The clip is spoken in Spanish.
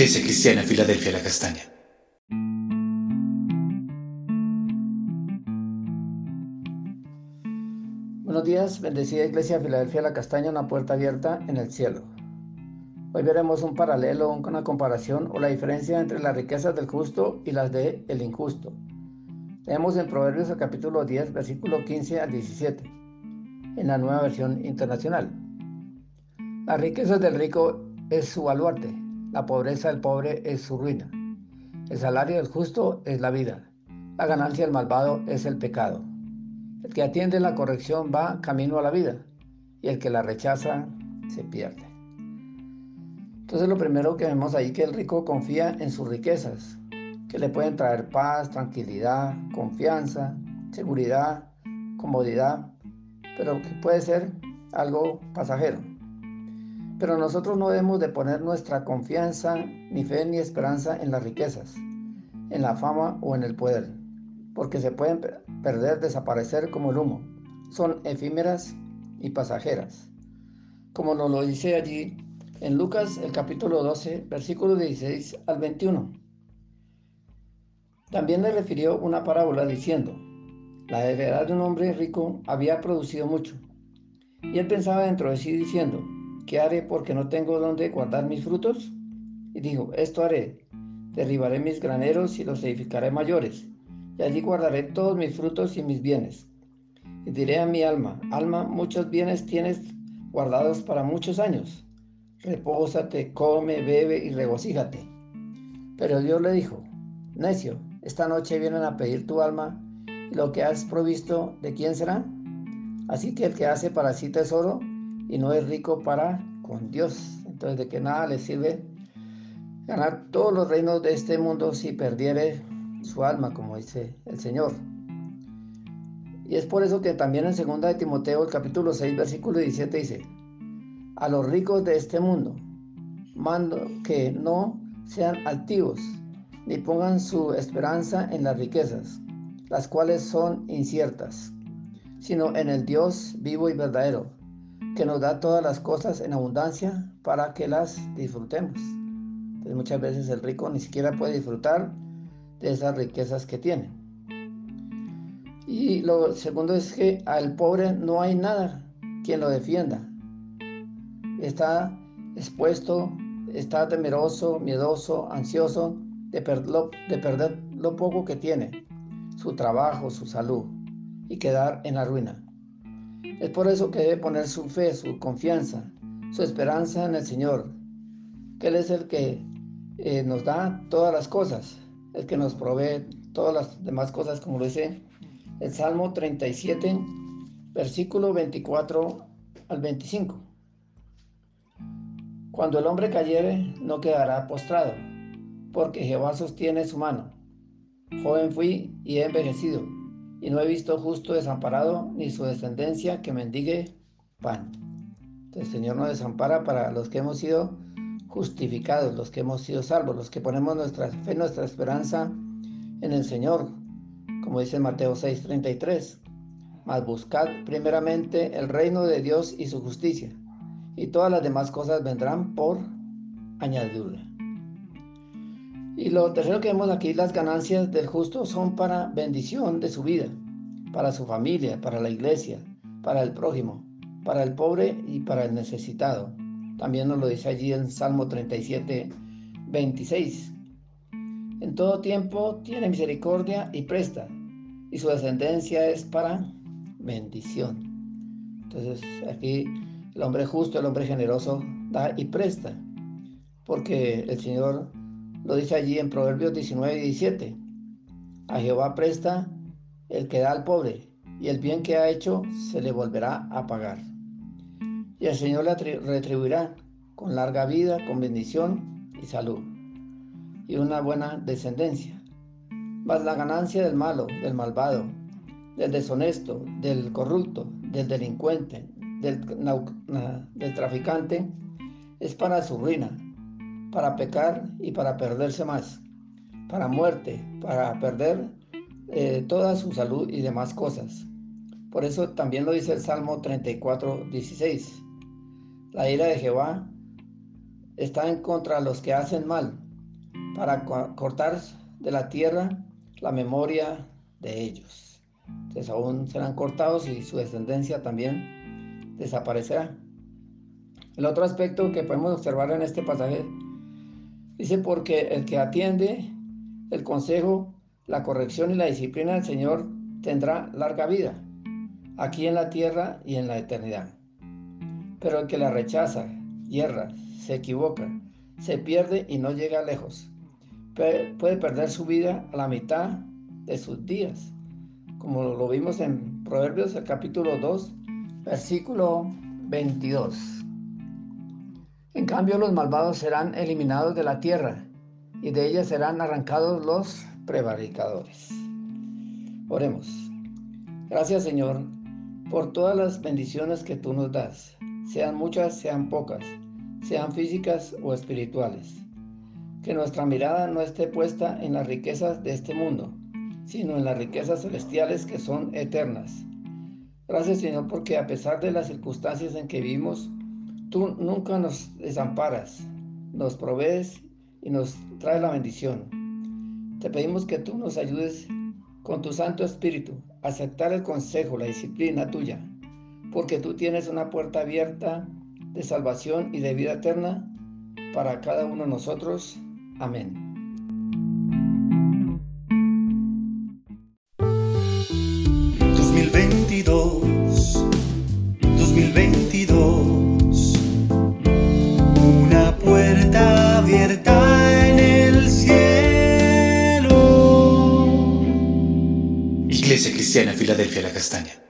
Iglesia Cristiana Filadelfia La Castaña. Buenos días, bendecida Iglesia Filadelfia La Castaña, una puerta abierta en el cielo. Hoy veremos un paralelo, una comparación o la diferencia entre las riquezas del justo y las del el injusto. Leemos en Proverbios el capítulo 10, versículo 15 al 17, en la nueva versión internacional. Las riquezas del rico es su baluarte, la pobreza del pobre es su ruina. El salario del justo es la vida, la ganancia del malvado es el pecado. El que atiende la corrección va camino a la vida y el que la rechaza se pierde. Entonces lo primero que vemos ahí que el rico confía en sus riquezas, que le pueden traer paz, tranquilidad, confianza, seguridad, comodidad, pero que puede ser algo pasajero. Pero nosotros no debemos de poner nuestra confianza, ni fe, ni esperanza en las riquezas, en la fama o en el poder, porque se pueden perder, desaparecer como el humo. Son efímeras y pasajeras. Como nos lo dice allí en Lucas el capítulo 12, versículo 16 al 21. También le refirió una parábola diciendo, la heredad de un hombre rico había producido mucho. Y él pensaba dentro de sí diciendo, ¿qué haré porque no tengo donde guardar mis frutos? Y dijo, esto haré, derribaré mis graneros y los edificaré mayores, y allí guardaré todos mis frutos y mis bienes. Y diré a mi alma, alma, muchos bienes tienes guardados para muchos años repósate, come, bebe y regocíjate. Pero Dios le dijo, necio, esta noche vienen a pedir tu alma y lo que has provisto, ¿de quién será? Así que el que hace para sí tesoro y no es rico para con Dios. Entonces de que nada le sirve ganar todos los reinos de este mundo si perdiere su alma, como dice el Señor. Y es por eso que también en 2 de Timoteo, el capítulo 6, versículo 17 dice, a los ricos de este mundo. Mando que no sean altivos, ni pongan su esperanza en las riquezas, las cuales son inciertas, sino en el Dios vivo y verdadero, que nos da todas las cosas en abundancia para que las disfrutemos. Entonces muchas veces el rico ni siquiera puede disfrutar de esas riquezas que tiene. Y lo segundo es que al pobre no hay nada quien lo defienda está expuesto, está temeroso, miedoso, ansioso de, de perder lo poco que tiene, su trabajo, su salud, y quedar en la ruina. Es por eso que debe poner su fe, su confianza, su esperanza en el Señor, que Él es el que eh, nos da todas las cosas, el que nos provee todas las demás cosas, como lo dice el Salmo 37, versículo 24 al 25. Cuando el hombre cayere, no quedará postrado, porque Jehová sostiene su mano. Joven fui y he envejecido, y no he visto justo desamparado, ni su descendencia que mendigue pan. el Señor nos desampara para los que hemos sido justificados, los que hemos sido salvos, los que ponemos nuestra fe, nuestra esperanza en el Señor, como dice Mateo 6:33. Mas buscad primeramente el reino de Dios y su justicia y todas las demás cosas vendrán por añadidura. Y lo tercero que vemos aquí, las ganancias del justo son para bendición de su vida, para su familia, para la iglesia, para el prójimo, para el pobre y para el necesitado. También nos lo dice allí en Salmo 37, 26. En todo tiempo tiene misericordia y presta, y su descendencia es para bendición. Entonces aquí el hombre justo, el hombre generoso, da y presta. Porque el Señor lo dice allí en Proverbios 19 y 17. A Jehová presta el que da al pobre, y el bien que ha hecho se le volverá a pagar. Y el Señor le retribuirá con larga vida, con bendición y salud, y una buena descendencia. Mas la ganancia del malo, del malvado, del deshonesto, del corrupto, del delincuente, del, traficante es para su ruina, para pecar y para perderse más, para muerte, para perder eh, toda su salud y demás cosas. Por eso también lo dice el Salmo 34, 16. La ira de Jehová está en contra de los que hacen mal, para cortar de la tierra la memoria de ellos. Entonces aún serán cortados y su descendencia también desaparecerá. El otro aspecto que podemos observar en este pasaje dice porque el que atiende el consejo, la corrección y la disciplina del Señor tendrá larga vida, aquí en la tierra y en la eternidad. Pero el que la rechaza, hierra, se equivoca, se pierde y no llega lejos. Puede perder su vida a la mitad de sus días, como lo vimos en Proverbios el capítulo 2, versículo 22. En cambio, los malvados serán eliminados de la tierra y de ella serán arrancados los prevaricadores. Oremos. Gracias Señor por todas las bendiciones que tú nos das, sean muchas, sean pocas, sean físicas o espirituales. Que nuestra mirada no esté puesta en las riquezas de este mundo, sino en las riquezas celestiales que son eternas. Gracias Señor porque a pesar de las circunstancias en que vivimos, tú nunca nos desamparas, nos provees y nos traes la bendición. Te pedimos que tú nos ayudes con tu Santo Espíritu a aceptar el consejo, la disciplina tuya, porque tú tienes una puerta abierta de salvación y de vida eterna para cada uno de nosotros. Amén. Cristiana Filadelfia La Castaña.